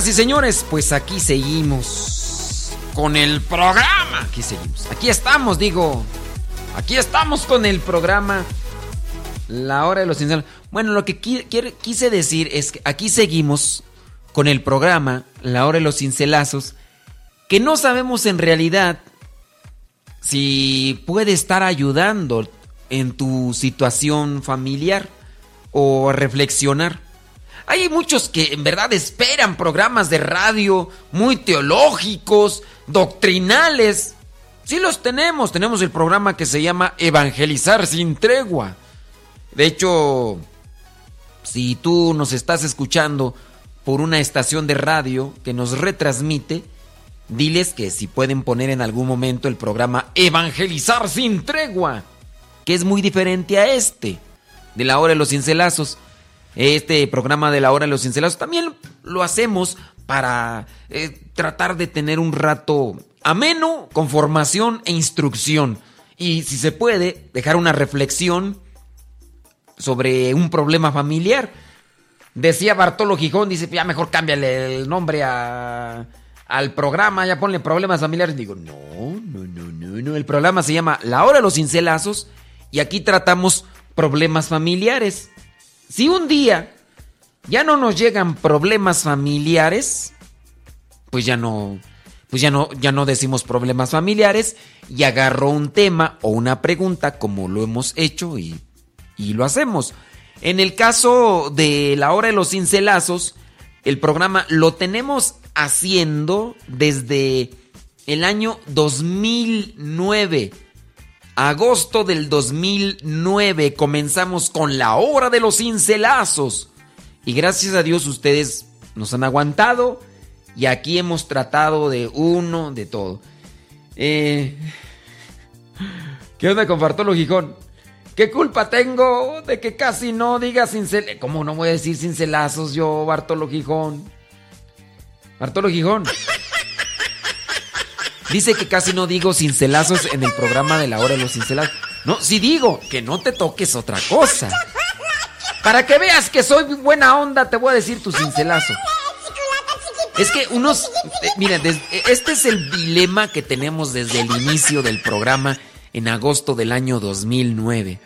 Señoras y señores, pues aquí seguimos con el programa. Aquí seguimos. Aquí estamos, digo. Aquí estamos con el programa La Hora de los Sinceros. Bueno, lo que quise decir es que aquí seguimos con el programa La Hora de los Cincelazos, que no sabemos en realidad si puede estar ayudando en tu situación familiar o reflexionar. Hay muchos que en verdad esperan programas de radio muy teológicos, doctrinales. Sí los tenemos. Tenemos el programa que se llama Evangelizar sin tregua. De hecho, si tú nos estás escuchando por una estación de radio que nos retransmite, diles que si pueden poner en algún momento el programa Evangelizar sin tregua, que es muy diferente a este, de la hora de los cincelazos. Este programa de la hora de los cincelazos también lo hacemos para eh, tratar de tener un rato ameno, con formación e instrucción. Y si se puede, dejar una reflexión sobre un problema familiar. Decía Bartolo Gijón, dice, ya mejor cámbiale el nombre a, al programa, ya ponle problemas familiares. Digo, no, no, no, no, no. El programa se llama La Hora de los Cincelazos y aquí tratamos problemas familiares. Si un día ya no nos llegan problemas familiares, pues ya no, pues ya no, ya no decimos problemas familiares y agarro un tema o una pregunta como lo hemos hecho y, y lo hacemos. En el caso de la hora de los cincelazos, el programa lo tenemos haciendo desde el año 2009 agosto del 2009 comenzamos con la hora de los cincelazos. Y gracias a Dios ustedes nos han aguantado y aquí hemos tratado de uno, de todo. Eh, ¿Qué onda con Bartolo Gijón? ¿Qué culpa tengo de que casi no diga cincelazos? ¿Cómo no voy a decir cincelazos yo, Bartolo Gijón? Bartolo Gijón. Dice que casi no digo cincelazos en el programa de la hora de los cincelazos. No, si digo que no te toques otra cosa. Para que veas que soy buena onda, te voy a decir tu cincelazo. Es que unos. Eh, mira, este es el dilema que tenemos desde el inicio del programa en agosto del año 2009.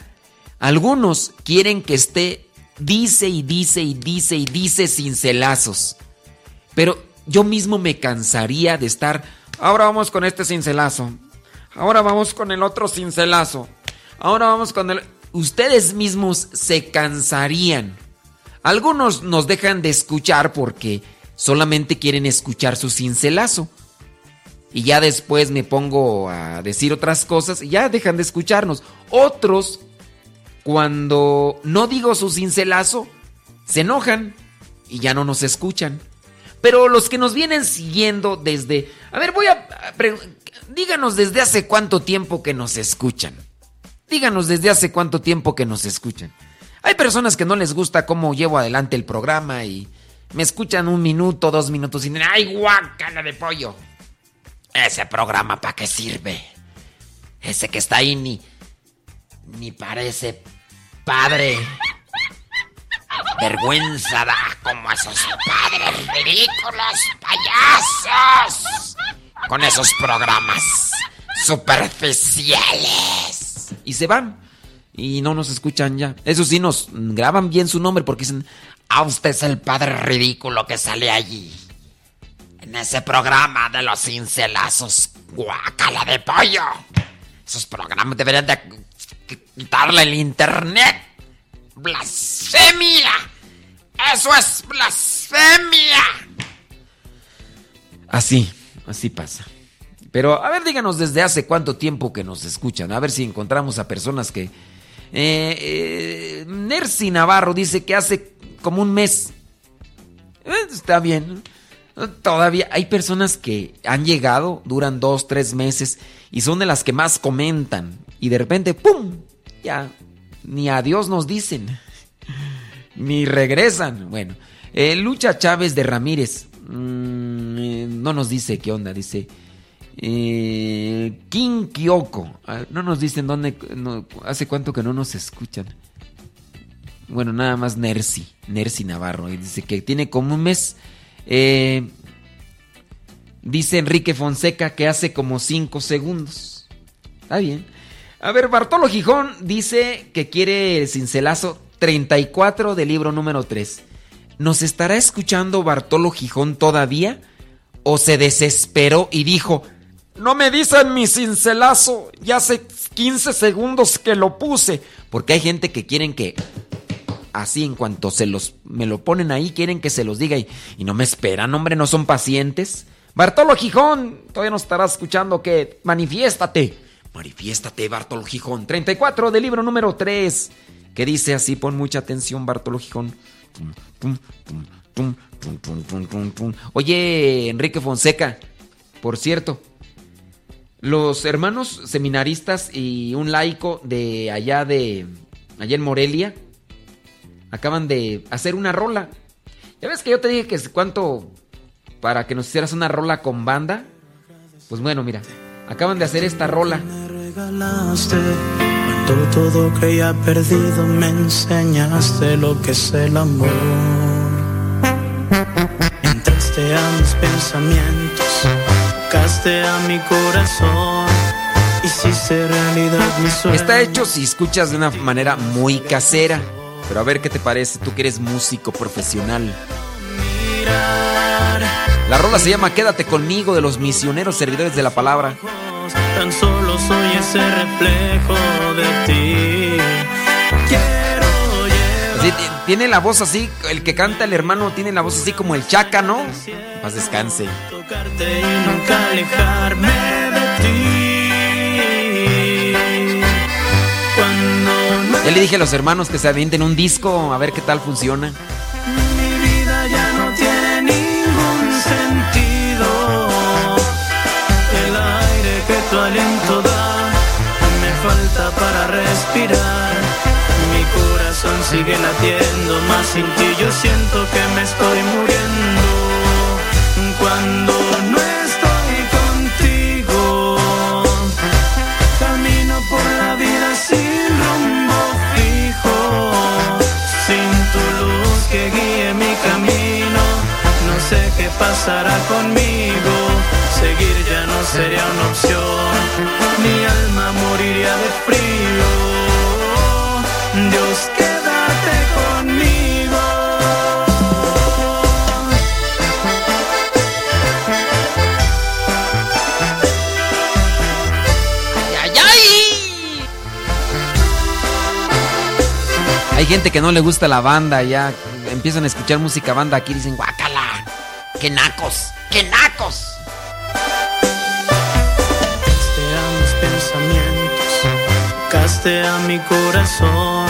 Algunos quieren que esté. Dice y dice y dice y dice cincelazos. Pero yo mismo me cansaría de estar Ahora vamos con este cincelazo. Ahora vamos con el otro cincelazo. Ahora vamos con el... Ustedes mismos se cansarían. Algunos nos dejan de escuchar porque solamente quieren escuchar su cincelazo. Y ya después me pongo a decir otras cosas y ya dejan de escucharnos. Otros, cuando no digo su cincelazo, se enojan y ya no nos escuchan. Pero los que nos vienen siguiendo desde... A ver, voy a... Díganos desde hace cuánto tiempo que nos escuchan. Díganos desde hace cuánto tiempo que nos escuchan. Hay personas que no les gusta cómo llevo adelante el programa y me escuchan un minuto, dos minutos y dicen, ¡ay, guácala de pollo! Ese programa, ¿para qué sirve? Ese que está ahí ni, ni parece padre. Vergüenza da como esos padres ridículos payasos con esos programas superficiales. Y se van y no nos escuchan ya. Eso sí, nos graban bien su nombre porque dicen, ah, usted es el padre ridículo que sale allí. En ese programa de los cincelazos, guacala de pollo. Esos programas deberían de quitarle el internet. ¡Blasfemia! ¡Eso es blasfemia! Así, así pasa. Pero a ver, díganos desde hace cuánto tiempo que nos escuchan. A ver si encontramos a personas que... Eh, eh Nercy Navarro dice que hace como un mes. Eh, está bien. Todavía hay personas que han llegado, duran dos, tres meses y son de las que más comentan. Y de repente, ¡pum! Ya, ni adiós nos dicen. ni regresan. Bueno, eh, Lucha Chávez de Ramírez. Mm, eh, no nos dice qué onda, dice. Eh, King Kyoko. Ah, no nos dicen dónde. hace cuánto que no nos escuchan. Bueno, nada más Nercy. Nercy Navarro. Y dice que tiene como un mes eh, dice Enrique Fonseca que hace como 5 segundos. Está bien. A ver, Bartolo Gijón dice que quiere el cincelazo 34 del libro número 3. ¿Nos estará escuchando Bartolo Gijón todavía? ¿O se desesperó y dijo, no me dicen mi cincelazo, ya hace 15 segundos que lo puse? Porque hay gente que quieren que así en cuanto se los me lo ponen ahí, quieren que se los diga y, no me esperan, hombre, no son pacientes. Bartolo Gijón, todavía no estarás escuchando que manifiéstate. Manifiéstate, Bartolo Gijón. 34 del libro número 3, que dice así, pon mucha atención, Bartolo Gijón. Oye, Enrique Fonseca, por cierto, los hermanos seminaristas y un laico de allá de allá en Morelia acaban de hacer una rola. Ya ves que yo te dije que cuánto para que nos hicieras una rola con banda. Pues bueno, mira, acaban de hacer esta rola. Me regalaste cuando todo creía perdido, me enseñaste lo que es el amor. Entraste a mis pensamientos, tocaste a mi corazón. Hiciste realidad mi sueño. Está hecho si escuchas de una manera muy casera. Pero a ver qué te parece, tú que eres músico profesional. La rola se llama Quédate conmigo de los misioneros servidores de la palabra. Tan solo soy ese reflejo de ti. Quiero tiene la voz así, el que canta el hermano tiene la voz así como el chaca, ¿no? Paz descanse. Tocarte y nunca alejarme de ti. Ya le dije a los hermanos que se avienten un disco a ver qué tal funciona. Aliento me falta para respirar. Mi corazón sigue latiendo, más sin ti yo siento que me estoy muriendo. Cuando no estoy contigo, camino por la vida sin rumbo. pasará conmigo. Seguir ya no sería una opción. Mi alma moriría de frío. Dios, quédate conmigo. ¡Ay, ay, ay! Hay gente que no le gusta la banda, ya empiezan a escuchar música banda aquí dicen guacala. ¡Qué nacos! ¡Qué nacos! Pensamientos, tocaste a mi corazón,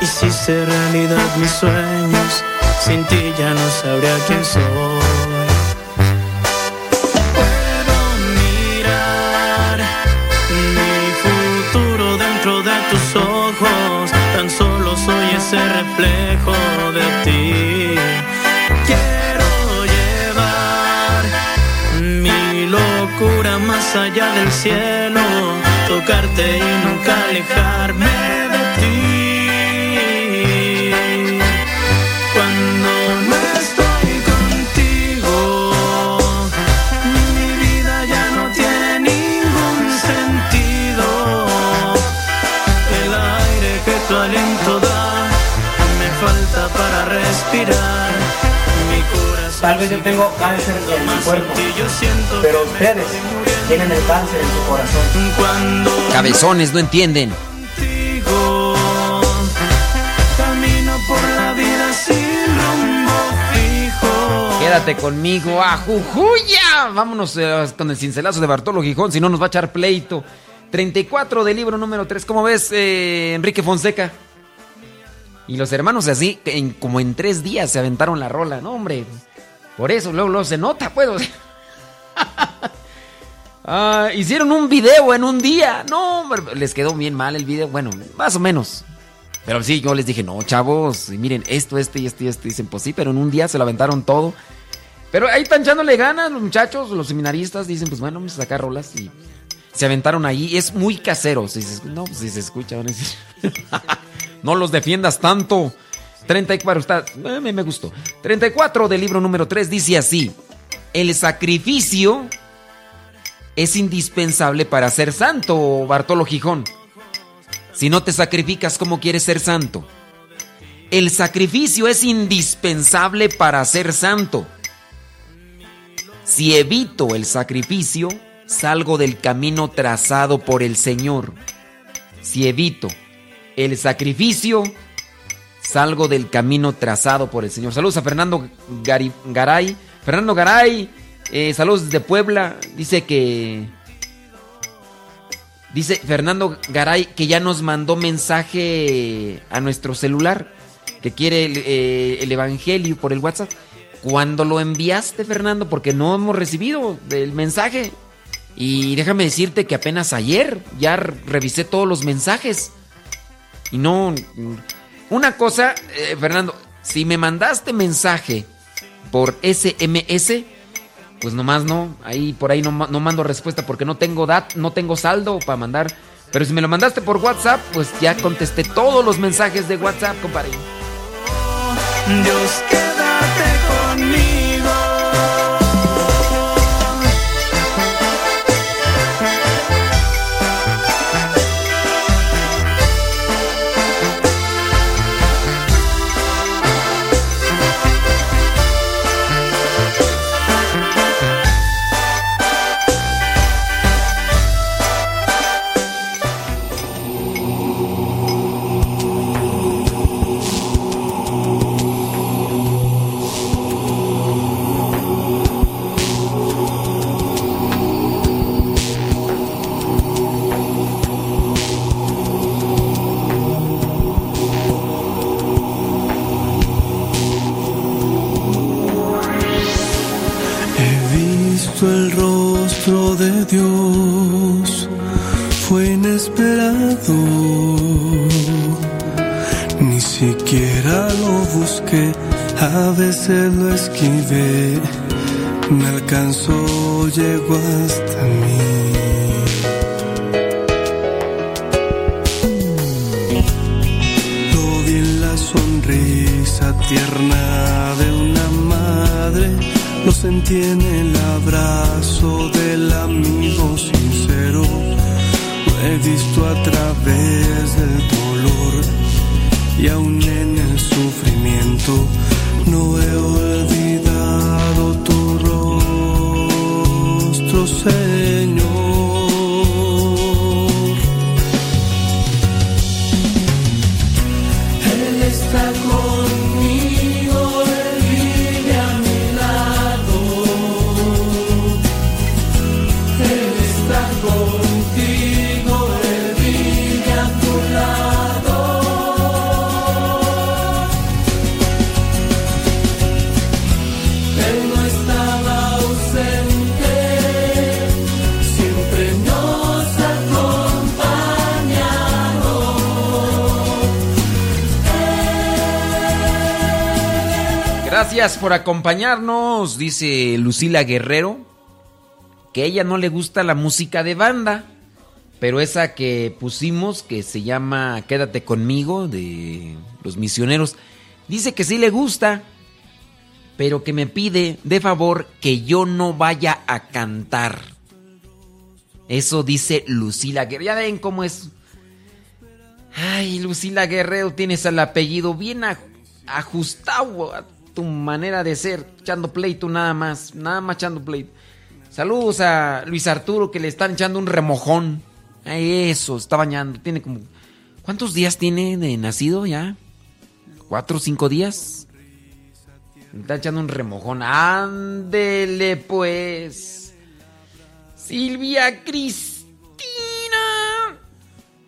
hiciste realidad mis sueños, sin ti ya no sabría quién soy. Puedo mirar mi futuro dentro de tus ojos, tan solo soy ese reflejo de ti. más allá del cielo, tocarte y nunca alejarme de ti. Cuando no estoy contigo, mi vida ya no tiene ningún sentido. El aire que tu aliento da me falta para respirar. Tal vez yo tengo cáncer en mi cuerpo, pero ustedes tienen el cáncer en su corazón. Cabezones, no entienden. Quédate conmigo a Jujuya. Vámonos eh, con el cincelazo de Bartolo Gijón, si no nos va a echar pleito. 34 del libro número 3. ¿Cómo ves, eh, Enrique Fonseca? Y los hermanos así, como en tres días se aventaron la rola. No, hombre. Por eso, luego, luego se nota, pues. Ah, hicieron un video en un día. No, les quedó bien mal el video. Bueno, más o menos. Pero sí, yo les dije, no, chavos, miren, esto, esto y esto y esto. Dicen, pues sí, pero en un día se lo aventaron todo. Pero ahí están echándole ganas los muchachos, los seminaristas. Dicen, pues bueno, vamos a sacar rolas y se aventaron ahí. Es muy casero. Si no, pues si se escucha, van a no los defiendas tanto. 34, está, eh, me, me gustó. 34 del libro número 3 dice así: El sacrificio es indispensable para ser santo, Bartolo Gijón. Si no te sacrificas, ¿cómo quieres ser santo? El sacrificio es indispensable para ser santo. Si evito el sacrificio, salgo del camino trazado por el Señor. Si evito el sacrificio, salgo del camino trazado por el Señor. Saludos a Fernando Garay. Fernando Garay, eh, saludos desde Puebla. Dice que. Dice Fernando Garay que ya nos mandó mensaje a nuestro celular. Que quiere el, eh, el Evangelio por el WhatsApp. ¿Cuándo lo enviaste, Fernando? Porque no hemos recibido el mensaje. Y déjame decirte que apenas ayer ya revisé todos los mensajes. Y no. Una cosa, eh, Fernando, si me mandaste mensaje por SMS, pues nomás no, ahí por ahí no, no mando respuesta porque no tengo dat, no tengo saldo para mandar. Pero si me lo mandaste por WhatsApp, pues ya contesté todos los mensajes de WhatsApp, compadre. Dios, quédate conmigo. Gracias por acompañarnos, dice Lucila Guerrero, que ella no le gusta la música de banda, pero esa que pusimos, que se llama Quédate conmigo, de los misioneros, dice que sí le gusta, pero que me pide de favor que yo no vaya a cantar. Eso dice Lucila Guerrero. Ya ven cómo es. Ay, Lucila Guerrero, tienes el apellido bien ajustado tu manera de ser, echando pleito nada más, nada más echando pleito. Saludos a Luis Arturo que le están echando un remojón. Eso, está bañando. Tiene como... ¿Cuántos días tiene de nacido ya? ¿Cuatro o cinco días? está echando un remojón. Ándele pues. Silvia Cristina.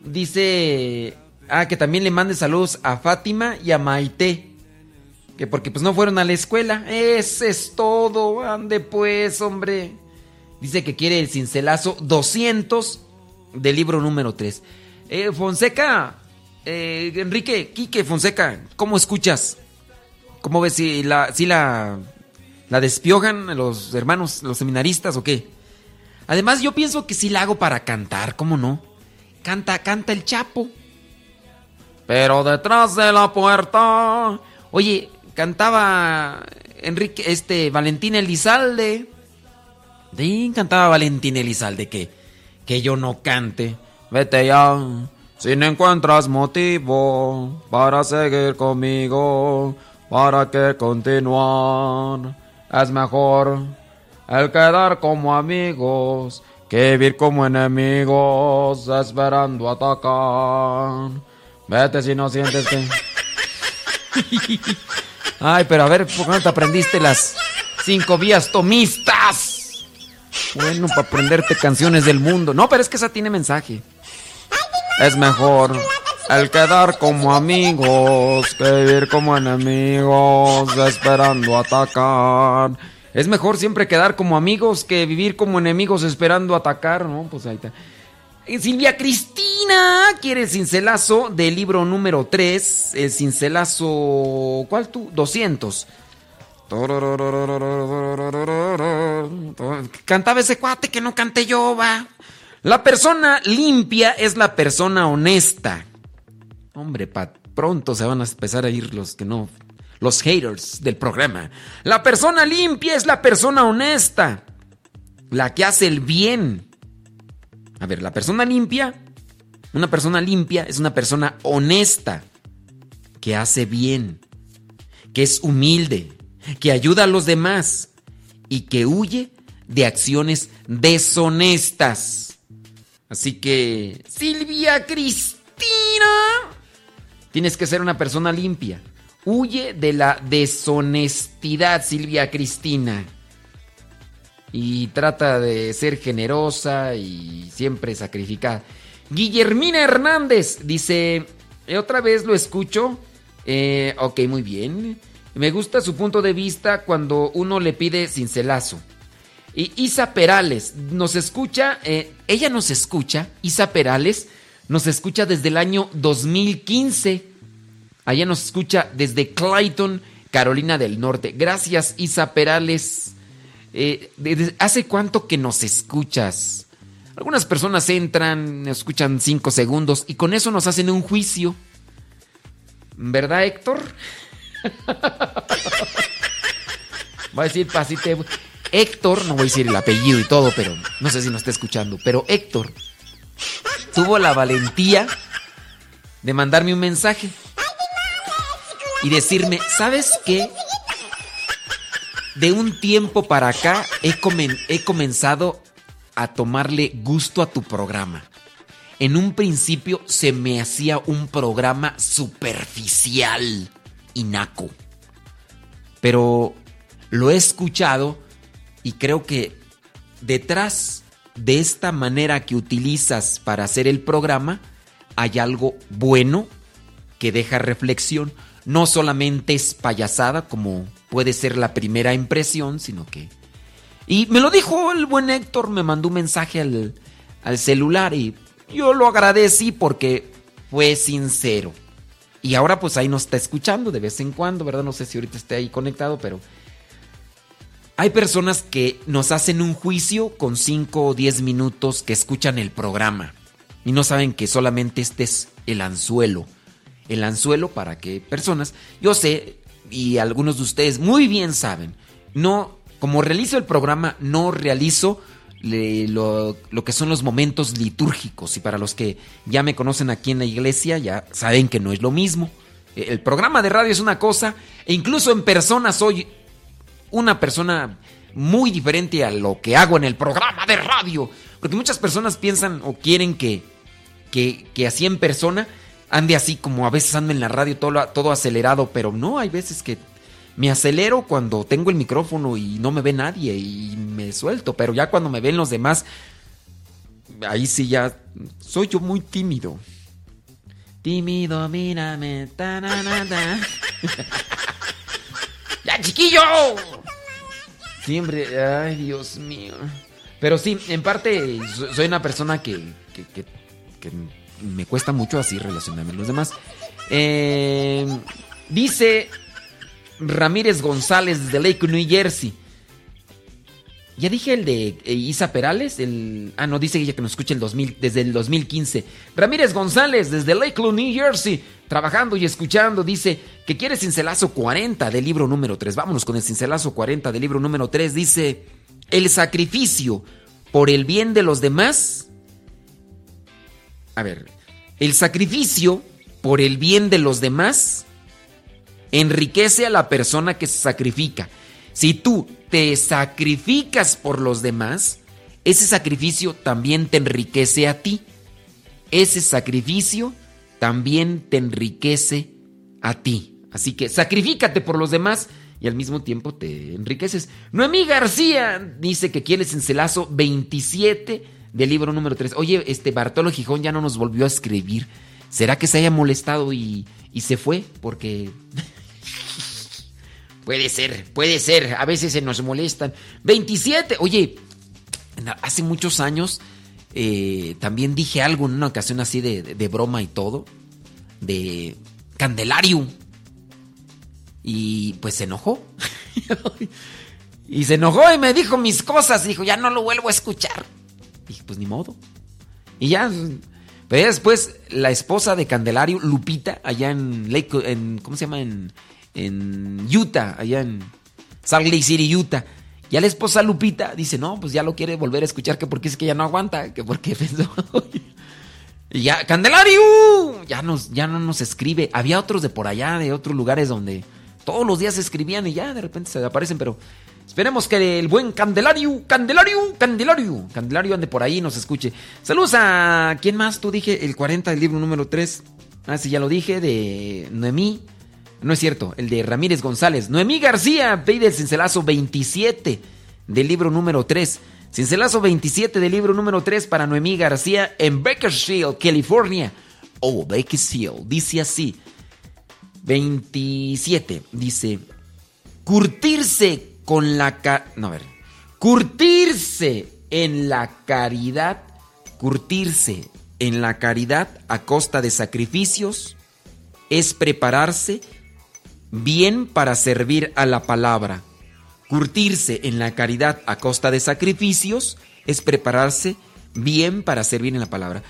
Dice... Ah, que también le mande saludos a Fátima y a Maite. Que porque pues no fueron a la escuela. Ese es todo. Ande pues, hombre. Dice que quiere el cincelazo 200 del libro número 3. Eh, Fonseca, eh, Enrique, Quique Fonseca, ¿cómo escuchas? ¿Cómo ves si la, si la, la despiojan los hermanos, los seminaristas o qué? Además, yo pienso que sí la hago para cantar, ¿cómo no? Canta, canta el Chapo. Pero detrás de la puerta. Oye, cantaba Enrique, este, Valentín Elizalde. Sí, cantaba Valentín Elizalde que, que yo no cante. Vete ya. Si no encuentras motivo para seguir conmigo, ¿para qué continuar? Es mejor el quedar como amigos que vivir como enemigos esperando atacar. Vete si no sientes que... Ay, pero a ver, ¿por te aprendiste las cinco vías tomistas? Bueno, para aprenderte canciones del mundo. No, pero es que esa tiene mensaje. Es mejor el quedar como amigos que vivir como enemigos esperando atacar. Es mejor siempre quedar como amigos que vivir como enemigos esperando atacar, ¿no? Pues ahí está. Eh, Silvia Cristina quiere el cincelazo del libro número 3. El cincelazo. ¿Cuál tú? 200. Cantaba ese cuate que no cante yo, va. La persona limpia es la persona honesta. Hombre, Pat, pronto se van a empezar a ir los que no. Los haters del programa. La persona limpia es la persona honesta. La que hace el bien. A ver, la persona limpia, una persona limpia es una persona honesta, que hace bien, que es humilde, que ayuda a los demás y que huye de acciones deshonestas. Así que, Silvia Cristina, tienes que ser una persona limpia. Huye de la deshonestidad, Silvia Cristina y trata de ser generosa y siempre sacrificada. Guillermina Hernández dice, eh, otra vez lo escucho. Eh, ok, muy bien. Me gusta su punto de vista cuando uno le pide cincelazo. Y Isa Perales nos escucha, eh, ella nos escucha, Isa Perales nos escucha desde el año 2015. Allá nos escucha desde Clayton, Carolina del Norte. Gracias Isa Perales. Eh, ¿Hace cuánto que nos escuchas? Algunas personas entran, escuchan cinco segundos y con eso nos hacen un juicio. ¿Verdad, Héctor? Voy a decir pasite. Héctor, no voy a decir el apellido y todo, pero no sé si nos está escuchando. Pero Héctor tuvo la valentía de mandarme un mensaje y decirme, ¿sabes qué? De un tiempo para acá he, comenzado a tomarle gusto a tu programa. En un principio se me hacía un programa superficial y naco. Pero lo he escuchado y creo que detrás de esta manera que utilizas para hacer el programa hay algo bueno que deja reflexión. No solamente es payasada como puede ser la primera impresión, sino que... Y me lo dijo el buen Héctor, me mandó un mensaje al, al celular y yo lo agradecí porque fue sincero. Y ahora pues ahí nos está escuchando de vez en cuando, ¿verdad? No sé si ahorita esté ahí conectado, pero... Hay personas que nos hacen un juicio con 5 o 10 minutos que escuchan el programa y no saben que solamente este es el anzuelo. El anzuelo para que personas, yo sé, y algunos de ustedes muy bien saben, no, como realizo el programa, no realizo lo, lo, que son los momentos litúrgicos. Y para los que ya me conocen aquí en la iglesia, ya saben que no es lo mismo. El programa de radio es una cosa, e incluso en persona soy una persona muy diferente a lo que hago en el programa de radio. Porque muchas personas piensan o quieren que, que, que así en persona ande así como a veces ando en la radio todo, todo acelerado, pero no, hay veces que, Me acelero cuando tengo el micrófono y no me ve nadie y me suelto, pero ya cuando me ven los demás, ahí sí ya soy yo muy tímido. Tímido, mírame. ¡Ya, chiquillo! Siempre, ay, Dios mío. Pero sí, en parte soy una persona que, que, me cuesta mucho así relacionarme con los demás. Eh, dice Ramírez González de Lake, New Jersey. Ya dije el de eh, Isa Perales, el ah no dice ella que nos escucha el 2000 desde el 2015. Ramírez González desde Lakeland, New Jersey, trabajando y escuchando, dice que quiere cincelazo 40 del libro número 3. Vámonos con el cincelazo 40 del libro número 3. Dice, "El sacrificio por el bien de los demás." A ver, el sacrificio por el bien de los demás enriquece a la persona que se sacrifica. Si tú te sacrificas por los demás, ese sacrificio también te enriquece a ti. Ese sacrificio también te enriquece a ti. Así que sacrifícate por los demás y al mismo tiempo te enriqueces. Noemí García dice que quiere cincelazo 27 del libro número 3. Oye, este Bartolo Gijón ya no nos volvió a escribir. ¿Será que se haya molestado y, y se fue? Porque Puede ser, puede ser. A veces se nos molestan. 27. Oye, hace muchos años eh, también dije algo en una ocasión así de, de, broma y todo. De Candelario. Y pues se enojó. y se enojó y me dijo mis cosas. Dijo, ya no lo vuelvo a escuchar. Dije, pues ni modo. Y ya. Pero después la esposa de Candelario, Lupita, allá en Lake, en, ¿cómo se llama? En, en Utah, allá en Salt Lake City, Utah. Ya la esposa Lupita dice, no, pues ya lo quiere volver a escuchar, que porque es que ya no aguanta, que porque pensó... y ya, Candelario, ya, nos, ya no nos escribe. Había otros de por allá, de otros lugares donde todos los días escribían y ya de repente se aparecen, pero esperemos que el buen Candelario, Candelario, Candelario, Candelario ande por ahí y nos escuche. Saludos a, ¿quién más? Tú dije el 40 del libro número 3. Ah, sí, ya lo dije, de Noemí. No es cierto, el de Ramírez González. Noemí García pide el cincelazo 27 del libro número 3. Cincelazo 27 del libro número 3 para Noemí García en Bakersfield, California. Oh, Bakersfield. Dice así. 27. Dice, curtirse con la... no, ver. Curtirse en la caridad. Curtirse en la caridad a costa de sacrificios es prepararse bien para servir a la palabra. Curtirse en la caridad a costa de sacrificios es prepararse bien para servir en la palabra.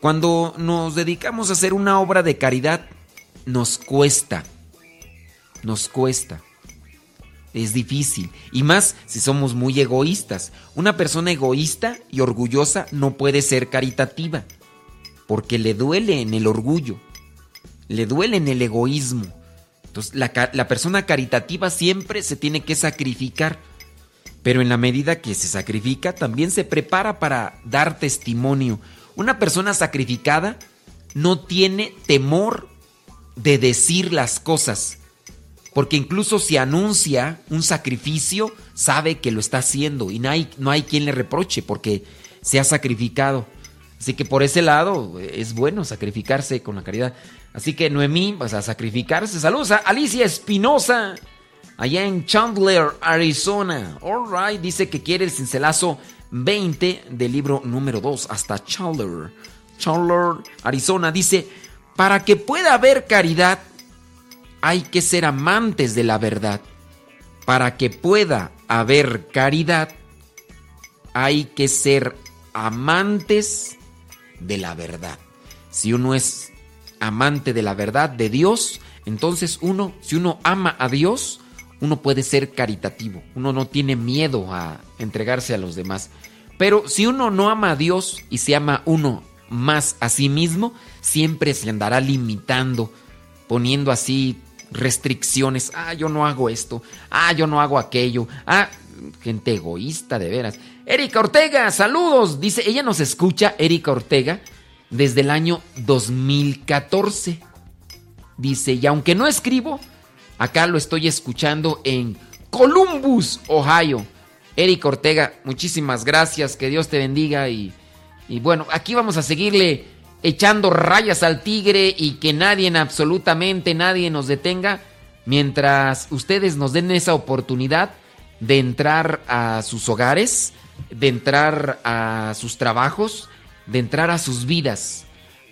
Cuando nos dedicamos a hacer una obra de caridad, nos cuesta. Nos cuesta. Es difícil. Y más si somos muy egoístas. Una persona egoísta y orgullosa no puede ser caritativa. Porque le duele en el orgullo. Le duele en el egoísmo. Entonces, la, persona caritativa siempre se tiene que sacrificar, pero en la medida que se sacrifica, también se prepara para dar testimonio. Una persona sacrificada no tiene temor de decir las cosas, porque incluso si anuncia un sacrificio, sabe que lo está haciendo y no hay, no hay quien le reproche porque se ha sacrificado. Así que por ese lado es bueno sacrificarse con la caridad. Así que Noemí, vas a sacrificarse. Saludos a Alicia Espinosa, allá en Chandler, Arizona. Alright, dice que quiere el cincelazo 20 del libro número 2 hasta Chandler. Chandler, Arizona, dice, para que pueda haber caridad, hay que ser amantes de la verdad. Para que pueda haber caridad, hay que ser amantes de la verdad. Si uno es amante de la verdad de Dios, entonces uno, si uno ama a Dios, uno puede ser caritativo, uno no tiene miedo a entregarse a los demás. Pero si uno no ama a Dios y se ama uno más a sí mismo, siempre se andará limitando, poniendo así restricciones. Ah, yo no hago esto. Ah, yo no hago aquello. Ah, gente egoísta de veras. Erika Ortega, saludos. Dice, ella nos escucha, Erika Ortega, desde el año 2014. Dice, y aunque no escribo, Acá lo estoy escuchando en Columbus, Ohio. Eric Ortega, muchísimas gracias, que Dios te bendiga y, y bueno, aquí vamos a seguirle echando rayas al tigre y que nadie, absolutamente nadie nos detenga mientras ustedes nos den esa oportunidad de entrar a sus hogares, de entrar a sus trabajos, de entrar a sus vidas.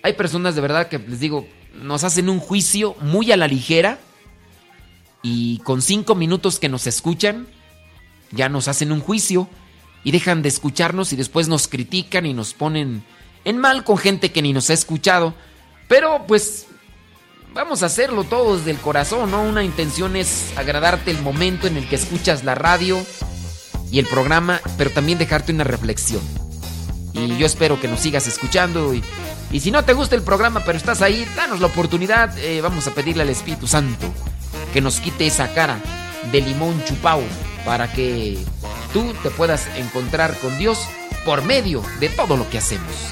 Hay personas de verdad que les digo, nos hacen un juicio muy a la ligera y con cinco minutos que nos escuchan, ya nos hacen un juicio y dejan de escucharnos y después nos critican y nos ponen en mal con gente que ni nos ha escuchado. Pero pues vamos a hacerlo todos del corazón, ¿no? Una intención es agradarte el momento en el que escuchas la radio y el programa, pero también dejarte una reflexión. Y yo espero que nos sigas escuchando y, y si no te gusta el programa pero estás ahí, danos la oportunidad, eh, vamos a pedirle al Espíritu Santo que nos quite esa cara de limón chupao para que tú te puedas encontrar con Dios por medio de todo lo que hacemos.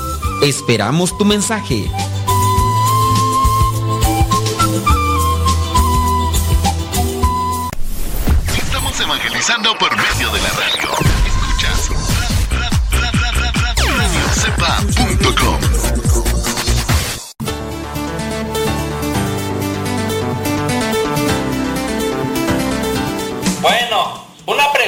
Esperamos tu mensaje. Estamos evangelizando por medio de la radio. Escuchas radiocepa.com. Una pregunta,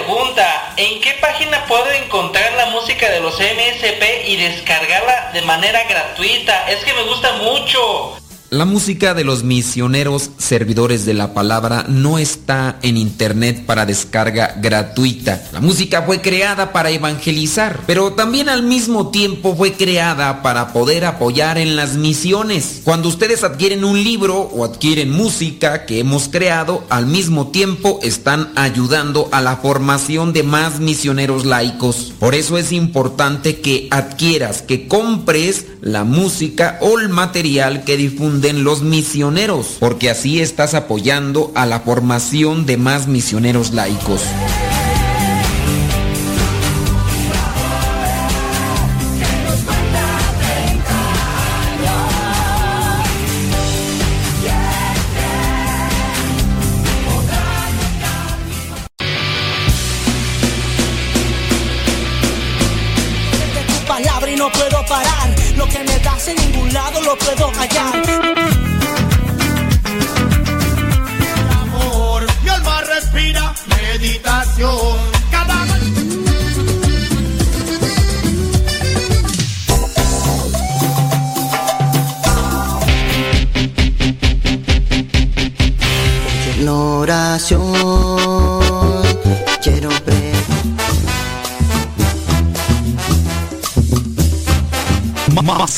¿en qué página puedo encontrar la música de los MSP y descargarla de manera gratuita? Es que me gusta mucho. La música de los misioneros servidores de la palabra no está en internet para descarga gratuita. La música fue creada para evangelizar, pero también al mismo tiempo fue creada para poder apoyar en las misiones. Cuando ustedes adquieren un libro o adquieren música que hemos creado, al mismo tiempo están ayudando a la formación de más misioneros laicos. Por eso es importante que adquieras, que compres la música o el material que difunden los misioneros, porque así estás apoyando a la formación de más misioneros laicos.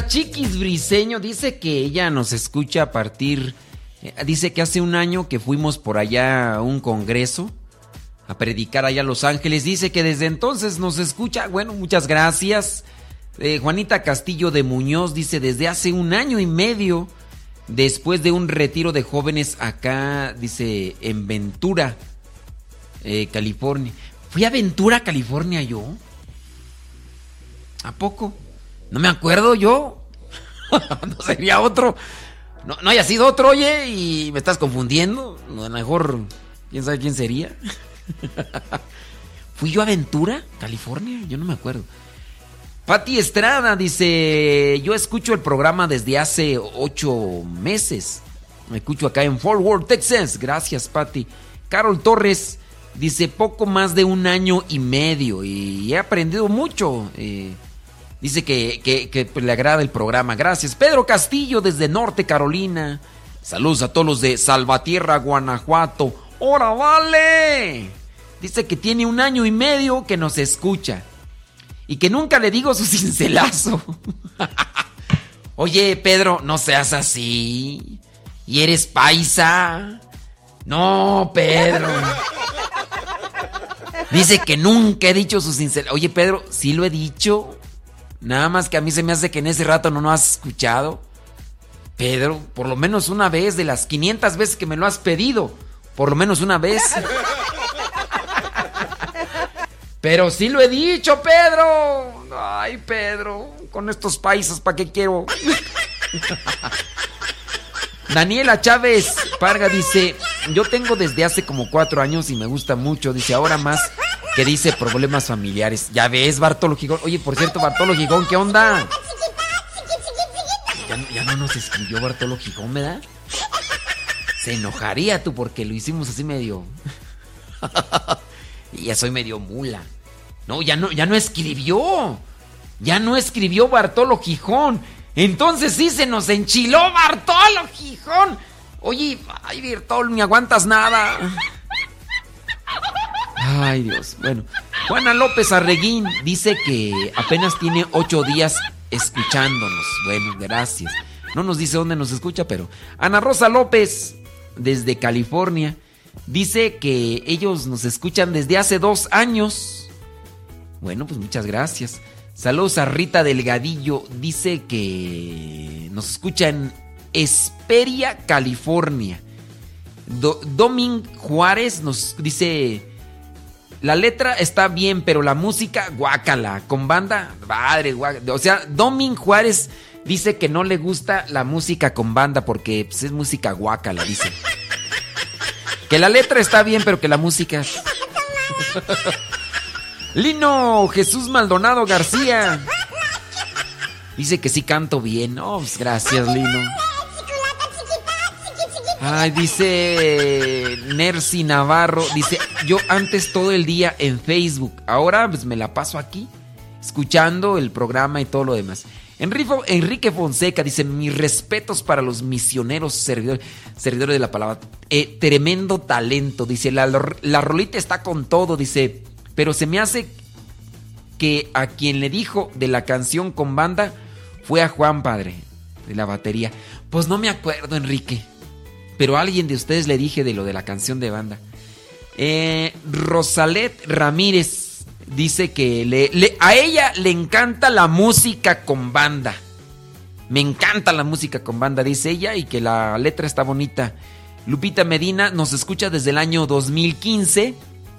Chiquis Briseño. Dice que ella nos escucha a partir. Eh, dice que hace un año que fuimos por allá a un congreso a predicar allá a Los Ángeles. Dice que desde entonces nos escucha. Bueno, muchas gracias. Eh, Juanita Castillo de Muñoz dice desde hace un año y medio después de un retiro de jóvenes acá, dice, en Ventura, eh, California. ¿Fui a Ventura, California yo? ¿A poco? No me acuerdo yo. no sería otro. No, haya sido otro, oye, y me estás confundiendo. A lo mejor, quién sabe quién sería. ¿Fui yo a Ventura, California? Yo no me acuerdo. Pati Estrada dice, yo escucho el programa desde hace ocho meses. Me escucho acá en Fort Worth, Texas. Gracias, Pati. Carol Torres dice, poco más de un año y medio y he aprendido mucho. Eh, dice que, pues, le agrada el programa. Gracias. Pedro Castillo desde Norte Carolina. Saludos a todos los de Salvatierra, Guanajuato. ¡Hora vale! Dice que tiene un año y medio que nos escucha y que nunca le digo su cincelazo. Oye, Pedro, no seas así. ¿Y eres paisa? No, Pedro. Dice que nunca he dicho su cincelazo. Oye, Pedro, sí lo he dicho. Nada más que a mí se me hace que en ese rato no lo has escuchado. Pedro, por lo menos una vez de las 500 veces que me lo has pedido. Por lo menos una vez. Pero sí lo he dicho, Pedro. Ay, Pedro, con estos países, ¿para qué quiero? Daniela Chávez Parga dice, yo tengo desde hace como cuatro años y me gusta mucho. Dice, ahora más que dice problemas familiares. Ya ves, Bartolo Gigón. Oye, por cierto, Bartolo Gigón, ¿qué onda? Ya, no nos escribió Bartolo Gigón, ¿verdad? Se enojaría tú porque lo hicimos así medio... Y ya soy medio mula. No, ya no, ya no escribió. Ya no escribió Bartolo Gijón. Entonces sí se nos enchiló Bartolo Gijón. Oye, ay, Bartolo, ni aguantas nada. Ay, Dios. Bueno, Juana López Arreguín dice que apenas tiene ocho días escuchándonos. Bueno, gracias. No nos dice dónde nos escucha, pero Ana Rosa López, desde California, Dice que ellos nos escuchan desde hace dos años. Bueno, pues muchas gracias. Saludos a Rita Delgadillo. Dice que nos escucha en Esperia, California. Domin Juárez nos dice... La letra está bien, pero la música, guácala. Con banda, padre, guácala. O sea, Domin Juárez dice que no le gusta la música con banda porque pues, es música guácala, dice. Que la letra está bien, pero que la música. Lino Jesús Maldonado García. Dice que sí canto bien. Oh, pues gracias, Lino. Ay, dice Nercy Navarro. Dice, yo antes todo el día en Facebook. Ahora pues me la paso aquí, escuchando el programa y todo lo demás. Enrique Fonseca dice, mis respetos para los misioneros servidores, de la palabra. Eh, tremendo talento, dice, la, la rolita está con todo, dice, pero se me hace que a quien le dijo de la canción con banda fue a Juan Padre, de la batería. Pues no me acuerdo, Enrique, pero a alguien de ustedes le dije de lo de la canción de banda. Eh, Rosalet Ramírez dice que le, a ella le encanta la música con banda. Me encanta la música con banda, dice ella, y que la letra está bonita. Lupita Medina nos escucha desde el año 2015.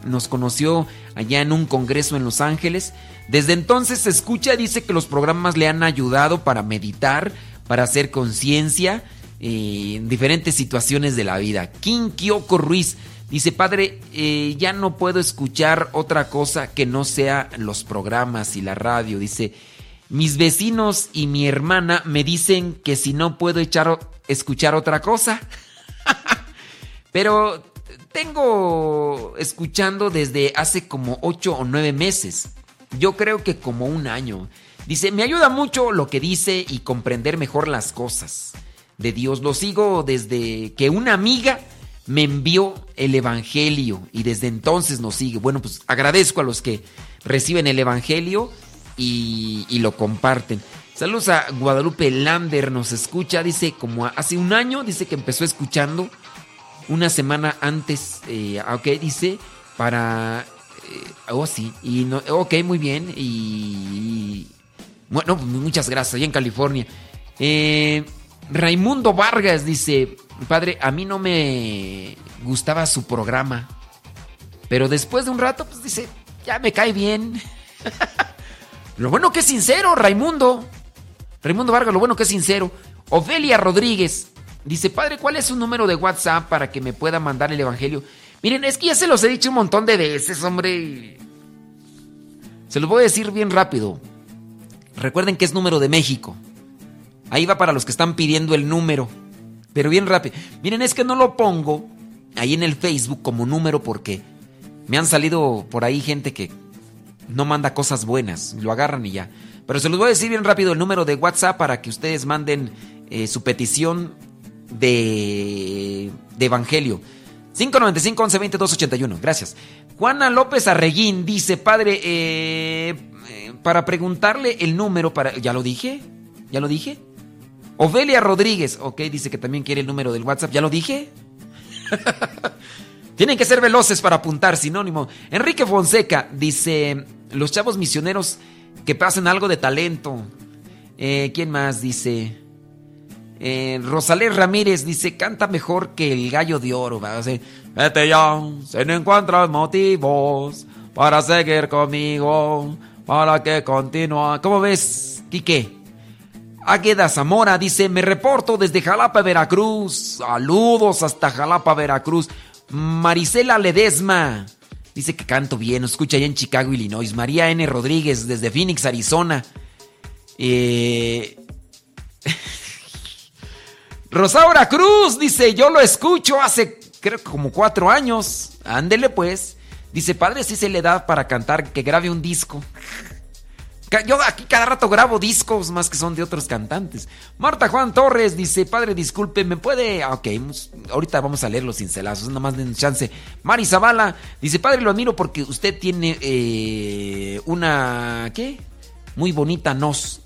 Nos conoció allá en un congreso en Los Ángeles. Desde entonces se escucha, dice que los programas le han ayudado para meditar, para hacer conciencia eh, en diferentes situaciones de la vida. King Kyoko Ruiz Dice, padre, eh, ya no puedo escuchar otra cosa que no sea los programas y la radio. Dice, mis vecinos y mi hermana me dicen que si no puedo echar, escuchar otra cosa. Pero tengo escuchando desde hace como ocho o nueve meses. Yo creo que como un año. Dice, me ayuda mucho lo que dice y comprender mejor las cosas de Dios. Lo sigo desde que una amiga me envió el Evangelio y desde entonces nos sigue. Bueno, pues agradezco a los que reciben el Evangelio y, lo comparten. Saludos a Guadalupe Lander, nos escucha, dice como hace un año, dice que empezó escuchando una semana antes, eh, ok, dice, para... Eh, oh, sí, y no, ok, muy bien, y... Bueno, muchas gracias, allá en California. Eh, Raimundo Vargas dice, padre, a mí no me gustaba su programa. Pero después de un rato, pues dice, ya me cae bien. lo bueno que es sincero, Raimundo. Raimundo Vargas, lo bueno que es sincero. Ofelia Rodríguez dice, padre, ¿cuál es su número de WhatsApp para que me pueda mandar el Evangelio? Miren, es que ya se los he dicho un montón de veces, hombre. Se los voy a decir bien rápido. Recuerden que es número de México. Ahí va para los que están pidiendo el número. Pero bien rápido. Miren, es que no lo pongo ahí en el Facebook como número porque me han salido por ahí gente que no manda cosas buenas. Lo agarran y ya. Pero se los voy a decir bien rápido el número de WhatsApp para que ustedes manden eh, su petición de, de Evangelio. 595 11 20 281. Gracias. Juana López Arreguín dice, padre, eh, eh, para preguntarle el número para... ¿Ya lo dije? ¿Ya lo dije? Ofelia Rodríguez, ok, dice que también quiere el número del WhatsApp. ¿Ya lo dije? Tienen que ser veloces para apuntar, sinónimo. Enrique Fonseca dice, los chavos misioneros que pasen algo de talento. Eh, ¿Quién más dice? Eh, Rosalés Ramírez dice, canta mejor que el gallo de oro. Va a decir, vete ya, si no encuentras motivos para seguir conmigo, para que continúe. ¿Cómo ves, Quique? Águeda Zamora dice, me reporto desde Jalapa, Veracruz. Saludos hasta Jalapa, Veracruz. Marisela Ledesma. Dice que canto bien, escucha allá en Chicago, Illinois. María N. Rodríguez desde Phoenix, Arizona. Eh... Rosaura Cruz dice, yo lo escucho hace creo como cuatro años. Ándele pues. Dice, padre, si se le da para cantar, que grabe un disco. Yo aquí cada rato grabo discos más que son de otros cantantes. Marta Juan Torres dice, padre, disculpe, ¿me puede...? Ah, ok, ahorita vamos a leer los cincelazos, nada más den chance. Mari Zavala dice, padre, lo admiro porque usted tiene eh, una... ¿Qué? Muy bonita nos.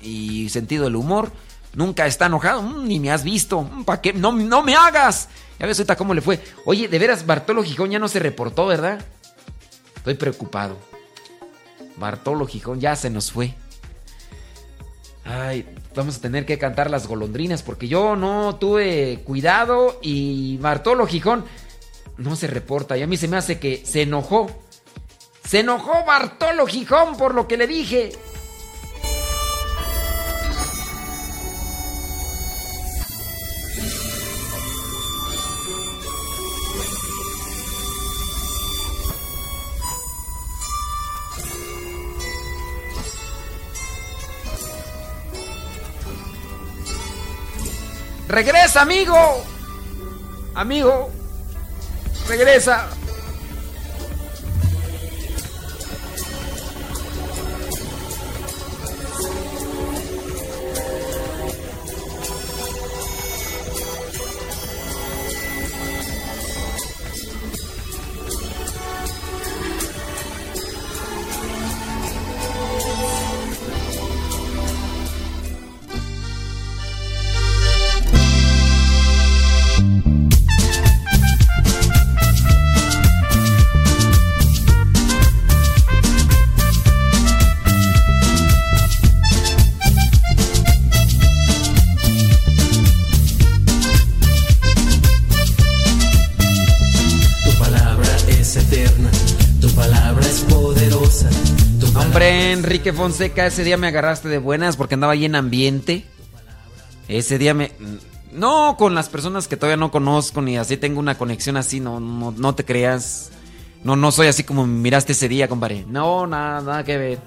Y sentido del humor. Nunca está enojado, mm, ni me has visto. Mm, ¿Para qué? No, no me hagas. Ya ves ahorita cómo le fue. Oye, de veras, Bartolo Gijón ya no se reportó, ¿verdad? Estoy preocupado. Bartolo Gijón ya se nos fue. Ay, vamos a tener que cantar las golondrinas porque yo no tuve cuidado y Bartolo Gijón no se reporta y a mí se me hace que se enojó. Se enojó Bartolo Gijón por lo que le dije. Regresa, amigo. Amigo. Regresa. Enrique Fonseca, ese día me agarraste de buenas porque andaba ahí en ambiente. Ese día me... No, con las personas que todavía no conozco ni así tengo una conexión así, no, no, te creas. No, no soy así como miraste ese día, compadre. No, nada, nada que ver.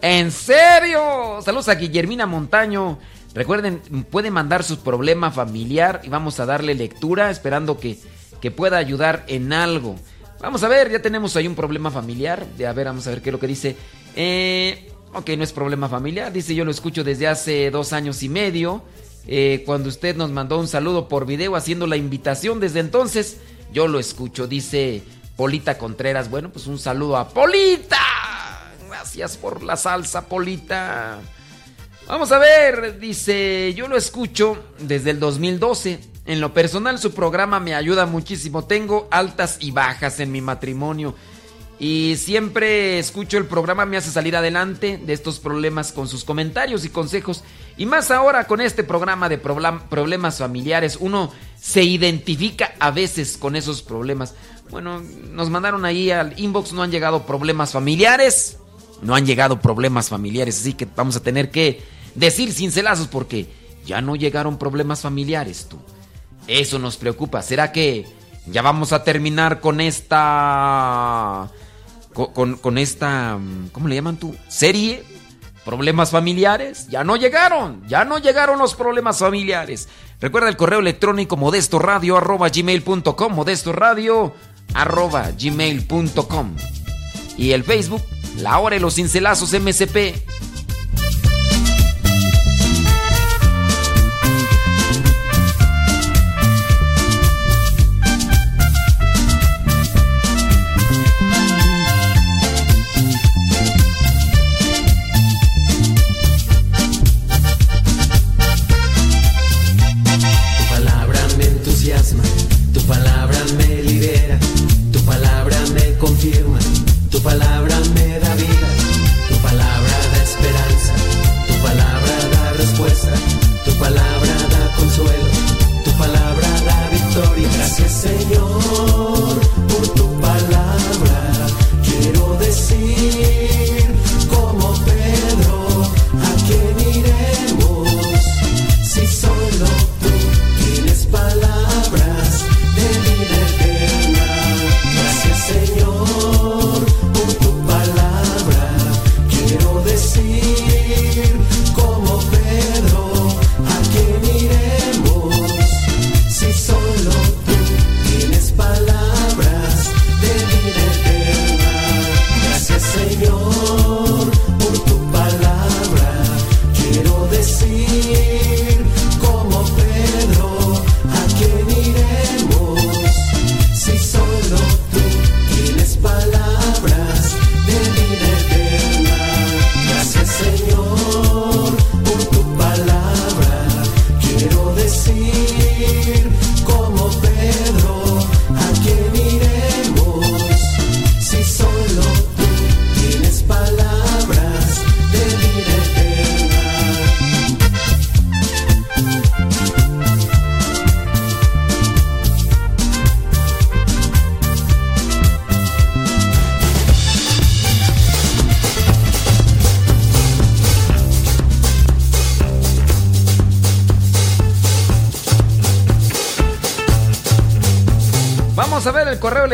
¿En serio? Saludos a Guillermina Montaño. Recuerden, puede mandar su problema familiar y vamos a darle lectura esperando que, que pueda ayudar en algo. Vamos a ver, ya tenemos ahí un problema familiar. A ver, vamos a ver qué es lo que dice. Eh, ok, no es problema familiar. Dice, yo lo escucho desde hace dos años y medio. Eh, cuando usted nos mandó un saludo por video haciendo la invitación. Desde entonces, yo lo escucho. Dice Polita Contreras. Bueno, pues un saludo a Polita. Gracias por la salsa, Polita. Vamos a ver, dice, yo lo escucho desde el 2012. En lo personal, su programa me ayuda muchísimo. Tengo altas y bajas en mi matrimonio. Y siempre escucho el programa, me hace salir adelante de estos problemas con sus comentarios y consejos. Y más ahora con este programa de problemas familiares, uno se identifica a veces con esos problemas. Bueno, nos mandaron ahí al inbox, no han llegado problemas familiares. No han llegado problemas familiares, así que vamos a tener que decir cincelazos porque ya no llegaron problemas familiares, tú. Eso nos preocupa. ¿Será que ya vamos a terminar con esta... Con, esta... ¿Cómo le llaman tú? Serie. Problemas familiares. Ya no llegaron. Ya no llegaron los problemas familiares. Recuerda el correo electrónico modestoradio arroba gmail.com. Modesto radio arroba gmail.com. Y el Facebook, La Hora de los Cincelazos MCP.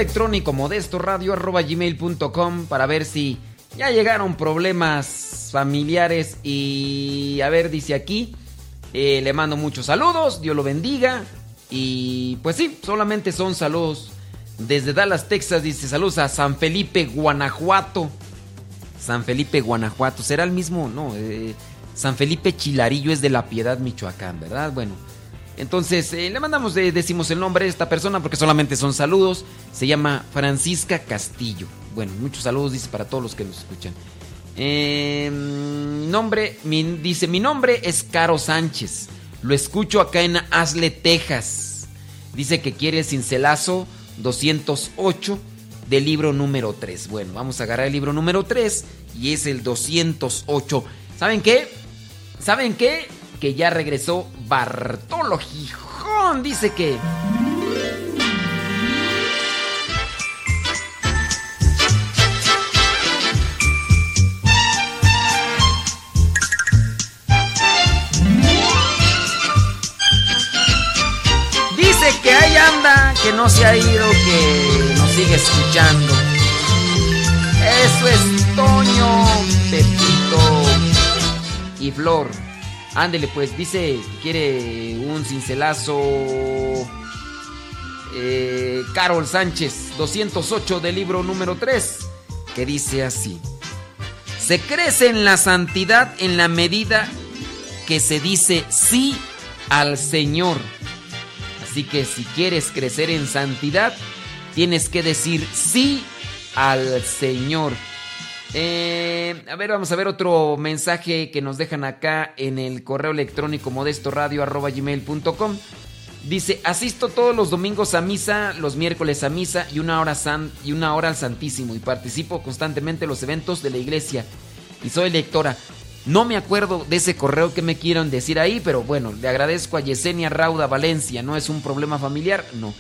Electrónico modesto radio arroba gmail.com para ver si ya llegaron problemas familiares y a ver, dice aquí, eh, le mando muchos saludos, Dios lo bendiga y pues sí, solamente son saludos. Desde Dallas, Texas, dice saludos a San Felipe, Guanajuato. San Felipe, Guanajuato, será el mismo, no, eh, San Felipe Chilarillo es de La Piedad, Michoacán, ¿verdad? Bueno. Entonces, eh, le mandamos, decimos el nombre de esta persona porque solamente son saludos. Se llama Francisca Castillo. Bueno, muchos saludos, dice, para todos los que nos escuchan. Em, nombre, dice, mi nombre es Caro Sánchez. Lo escucho acá en Asle, Texas. Dice que quiere el cincelazo 208 del libro número 3. Bueno, vamos a agarrar el libro número 3 y es el 208. ¿Saben qué? ¿Saben qué? Que ya regresó Bartolo Gijón. Dice que... que ahí anda, que no se ha ido, que nos sigue escuchando. Eso es Toño, Pepito y Flor. Ándele pues, dice que quiere un cincelazo. Eh, Carol Sánchez, 208 del libro número 3, que dice así. Se crece en la santidad en la medida que se dice sí al Señor. Así que si quieres crecer en santidad, tienes que decir sí al Señor. Eh, a ver, vamos a ver otro mensaje que nos dejan acá en el correo electrónico modestoradio.gmail.com. Dice, asisto todos los domingos a misa, los miércoles a misa y una, hora san, y una hora al Santísimo y participo constantemente en los eventos de la iglesia y soy lectora. No me acuerdo de ese correo que me quieran decir ahí, pero bueno, le agradezco a Yesenia Rauda Valencia. ¿No es un problema familiar? No.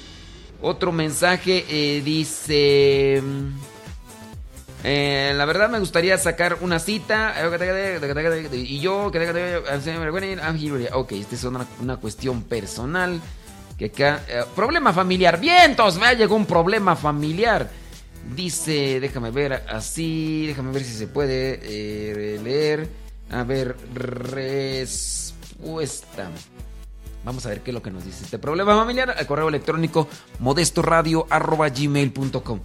Otro mensaje eh, dice... Eh, la verdad me gustaría sacar una cita. Y yo... Ok, esta es una, una cuestión personal. Que acá, eh, problema familiar. Vientos, me llegó un problema familiar. Dice, déjame ver así, déjame ver si se puede eh, leer. A ver, respuesta. Vamos a ver qué es lo que nos dice este problema familiar. Al correo electrónico modestoradio.gmail.com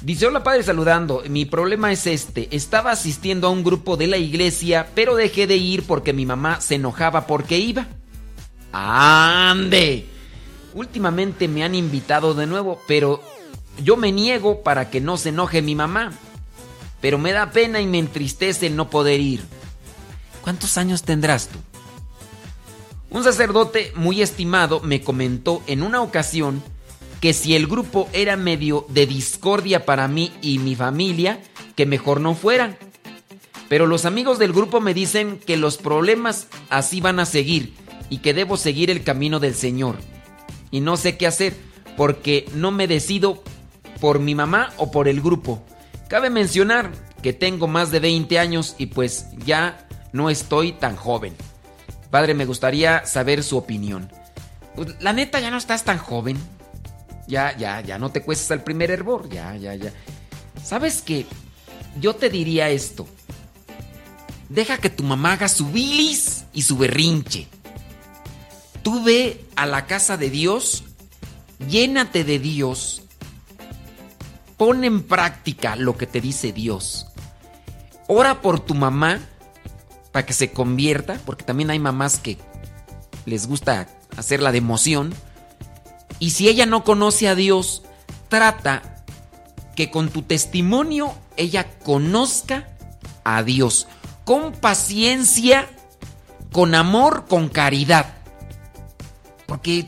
Dice, hola padre saludando, mi problema es este, estaba asistiendo a un grupo de la iglesia, pero dejé de ir porque mi mamá se enojaba porque iba. ¡Ande! Últimamente me han invitado de nuevo, pero yo me niego para que no se enoje mi mamá. Pero me da pena y me entristece no poder ir. ¿Cuántos años tendrás tú? Un sacerdote muy estimado me comentó en una ocasión que si el grupo era medio de discordia para mí y mi familia, que mejor no fueran. Pero los amigos del grupo me dicen que los problemas así van a seguir y que debo seguir el camino del Señor. Y no sé qué hacer porque no me decido por mi mamá o por el grupo. Cabe mencionar que tengo más de 20 años y pues ya no estoy tan joven. Padre, me gustaría saber su opinión. Pues, la neta, ya no estás tan joven. Ya, ya, ya no te cuestas el primer hervor. Ya, ya, ya. ¿Sabes qué? Yo te diría esto. Deja que tu mamá haga su bilis y su berrinche. Tú ve a la casa de Dios, llénate de Dios, pon en práctica lo que te dice Dios. Ora por tu mamá para que se convierta, porque también hay mamás que les gusta hacer la de emoción. Y si ella no conoce a Dios, trata que con tu testimonio ella conozca a Dios. Con paciencia, con amor, con caridad. Porque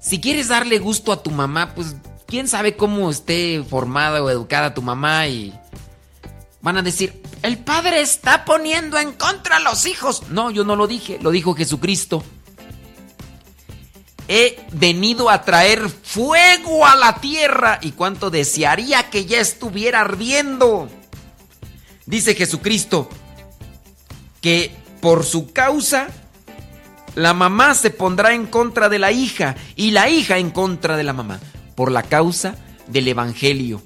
si quieres darle gusto a tu mamá, pues quién sabe cómo esté formada o educada tu mamá y van a decir, el padre está poniendo en contra a los hijos. No, yo no lo dije, lo dijo Jesucristo. He venido a traer fuego a la tierra y cuánto desearía que ya estuviera ardiendo. Dice Jesucristo que por su causa la mamá se pondrá en contra de la hija y la hija en contra de la mamá por la causa del Evangelio.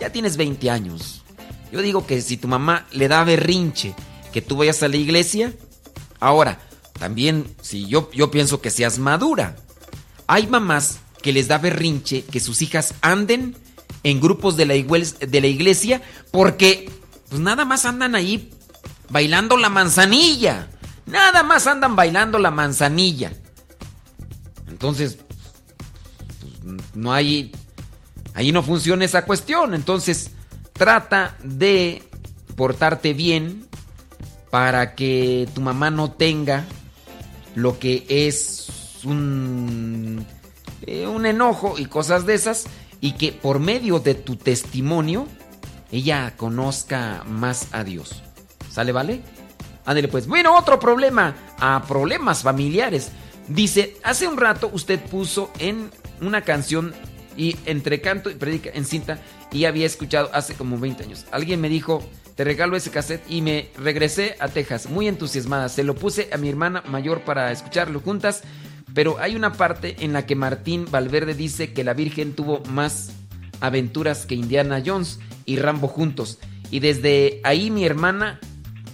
Ya tienes 20 años. Yo digo que si tu mamá le da berrinche que tú vayas a la iglesia, ahora, también si yo, yo pienso que seas madura. Hay mamás que les da berrinche que sus hijas anden en grupos de la, de la iglesia porque pues nada más andan ahí bailando la manzanilla. Nada más andan bailando la manzanilla. Entonces, pues, no hay... Ahí no funciona esa cuestión. Entonces, trata de portarte bien para que tu mamá no tenga lo que es un, eh, un enojo y cosas de esas. Y que por medio de tu testimonio ella conozca más a Dios. ¿Sale, vale? Ándale pues. Bueno, otro problema. A problemas familiares. Dice, hace un rato usted puso en una canción y entre canto y predica en cinta y había escuchado hace como 20 años. Alguien me dijo, te regalo ese cassette y me regresé a Texas muy entusiasmada. Se lo puse a mi hermana mayor para escucharlo juntas, pero hay una parte en la que Martín Valverde dice que la Virgen tuvo más aventuras que Indiana Jones y Rambo juntos. Y desde ahí mi hermana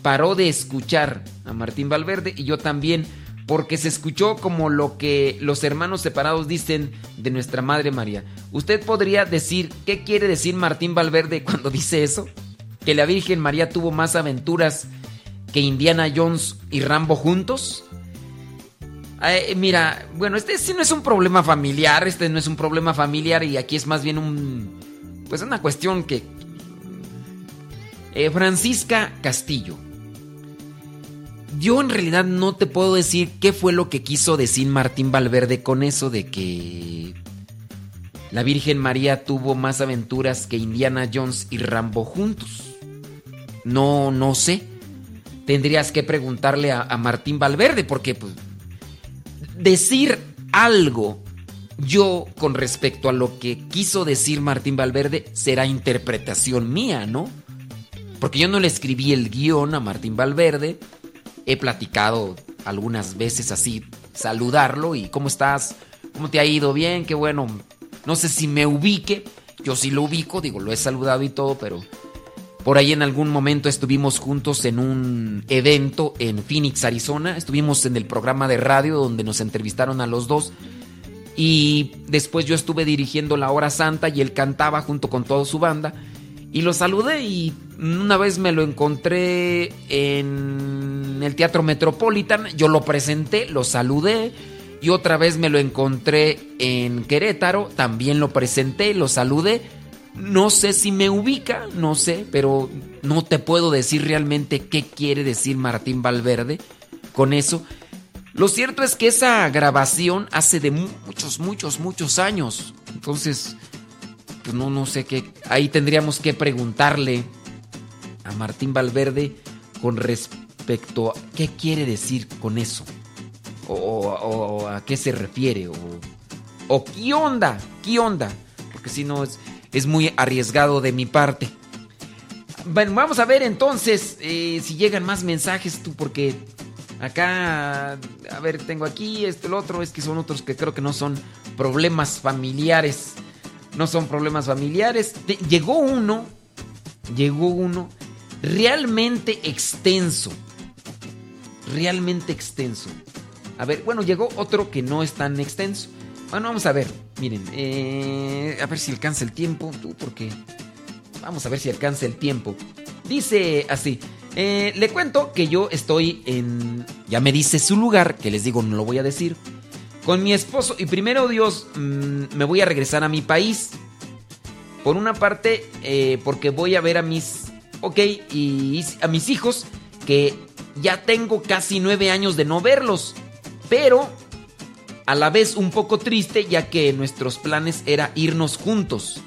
paró de escuchar a Martín Valverde y yo también, porque se escuchó como lo que los hermanos separados dicen de nuestra Madre María. ¿Usted podría decir qué quiere decir Martín Valverde cuando dice eso? ¿Que la Virgen María tuvo más aventuras que Indiana Jones y Rambo juntos? Eh, mira, bueno, este sí no es un problema familiar, este no es un problema familiar y aquí es más bien un... Pues una cuestión que... Eh, Francisca Castillo yo en realidad no te puedo decir qué fue lo que quiso decir Martín Valverde con eso de que la Virgen María tuvo más aventuras que Indiana Jones y Rambo juntos. No, no sé. Tendrías que preguntarle a, Martín Valverde porque pues, decir algo yo con respecto a lo que quiso decir Martín Valverde será interpretación mía, ¿no? Porque yo no le escribí el guion a Martín Valverde, he platicado algunas veces así, saludarlo y ¿cómo estás? ¿Cómo te ha ido? Bien, qué bueno. No sé si me ubique, yo sí lo ubico, digo, lo he saludado y todo, pero por ahí en algún momento estuvimos juntos en un evento en Phoenix, Arizona, estuvimos en el programa de radio donde nos entrevistaron a los dos y después yo estuve dirigiendo la hora santa y él cantaba junto con toda su banda. Y lo saludé y una vez me lo encontré en el Teatro Metropolitan. Yo lo presenté, lo saludé. Y otra vez me lo encontré en Querétaro. También lo presenté, lo saludé. No sé si me ubica, no sé, pero no te puedo decir realmente qué quiere decir Martín Valverde con eso. Lo cierto es que esa grabación hace de muchos, muchos, muchos años. Entonces, pues no, no sé qué. Ahí tendríamos que preguntarle a Martín Valverde con respecto a qué quiere decir con eso. O, a qué se refiere. O, o qué onda, qué onda. Porque si no es, es muy arriesgado de mi parte. Bueno, vamos a ver entonces eh, si llegan más mensajes tú, porque Acá, a ver, tengo aquí, esto, el otro, es que son otros que creo que no son problemas familiares. No son problemas familiares. Llegó uno, llegó uno realmente extenso. Realmente extenso. A ver, bueno, llegó otro que no es tan extenso. Bueno, vamos a ver. Miren, eh, a ver si alcanza el tiempo. Tú, porque. Vamos a ver si alcanza el tiempo. Dice así. Eh, le cuento que yo estoy en. Ya me dice su lugar, que les digo, no lo voy a decir. Con mi esposo. Y primero, Dios, mm, me voy a regresar a mi país. Por una parte, eh, porque voy a ver a mis. Ok, y a mis hijos, que ya tengo casi nueve años de no verlos. Pero a la vez un poco triste, ya que nuestros planes era irnos juntos.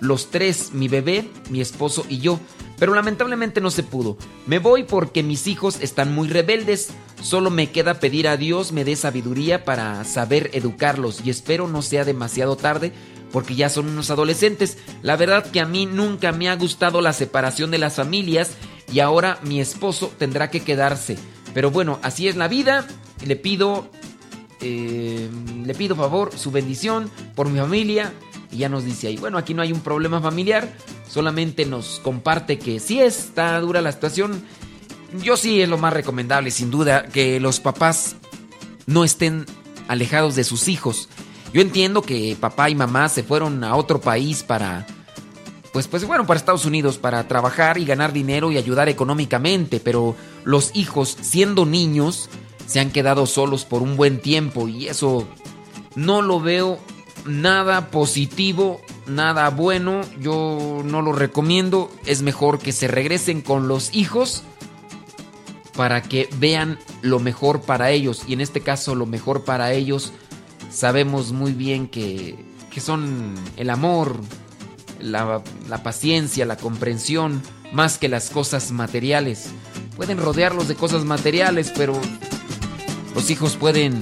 Los tres, mi bebé, mi esposo y yo. Pero lamentablemente no se pudo. Me voy porque mis hijos están muy rebeldes. Solo me queda pedir a Dios me dé sabiduría para saber educarlos y espero no sea demasiado tarde porque ya son unos adolescentes. La verdad que a mí nunca me ha gustado la separación de las familias y ahora mi esposo tendrá que quedarse. Pero bueno, así es la vida. Le pido, eh, le pido favor, su bendición por mi familia y ya nos dice ahí, bueno, aquí no hay un problema familiar, solamente nos comparte que sí está dura la situación. Yo sí es lo más recomendable, sin duda, que los papás no estén alejados de sus hijos. Yo entiendo que papá y mamá se fueron a otro país para pues pues bueno, para Estados Unidos para trabajar y ganar dinero y ayudar económicamente, pero los hijos siendo niños se han quedado solos por un buen tiempo y eso no lo veo nada positivo, nada bueno, yo no lo recomiendo, es mejor que se regresen con los hijos para que vean lo mejor para ellos y en este caso lo mejor para ellos sabemos muy bien que, que son el amor, la, la paciencia, la comprensión, más que las cosas materiales. Pueden rodearlos de cosas materiales, pero los hijos pueden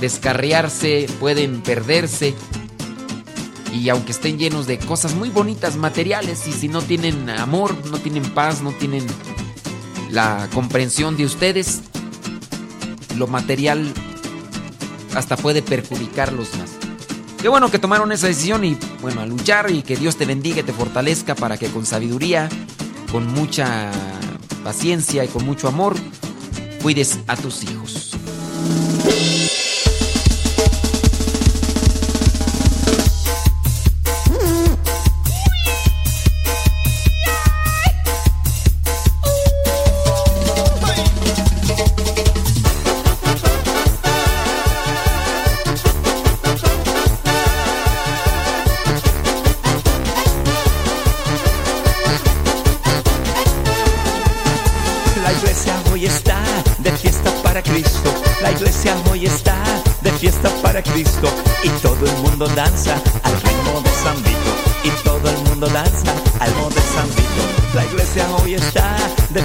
descarriarse, pueden perderse. Y aunque estén llenos de cosas muy bonitas, materiales, y si no tienen amor, no tienen paz, no tienen la comprensión de ustedes, lo material hasta puede perjudicarlos más. Qué bueno que tomaron esa decisión y bueno, a luchar y que Dios te bendiga y te fortalezca para que con sabiduría, con mucha paciencia y con mucho amor, cuides a tus hijos.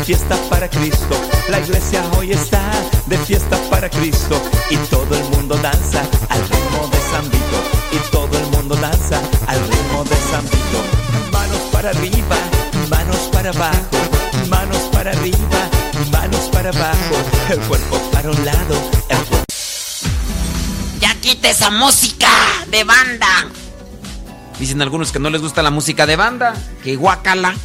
Fiesta para Cristo. La iglesia hoy está de fiesta para Cristo y todo el mundo danza al ritmo de San Vito y todo el mundo danza al ritmo de San Vito. Manos para arriba, manos para abajo, manos para arriba, manos para abajo, el cuerpo para un lado, el cuerpo ya quite esa música de banda. Dicen algunos que no les gusta la música de banda, que guacala.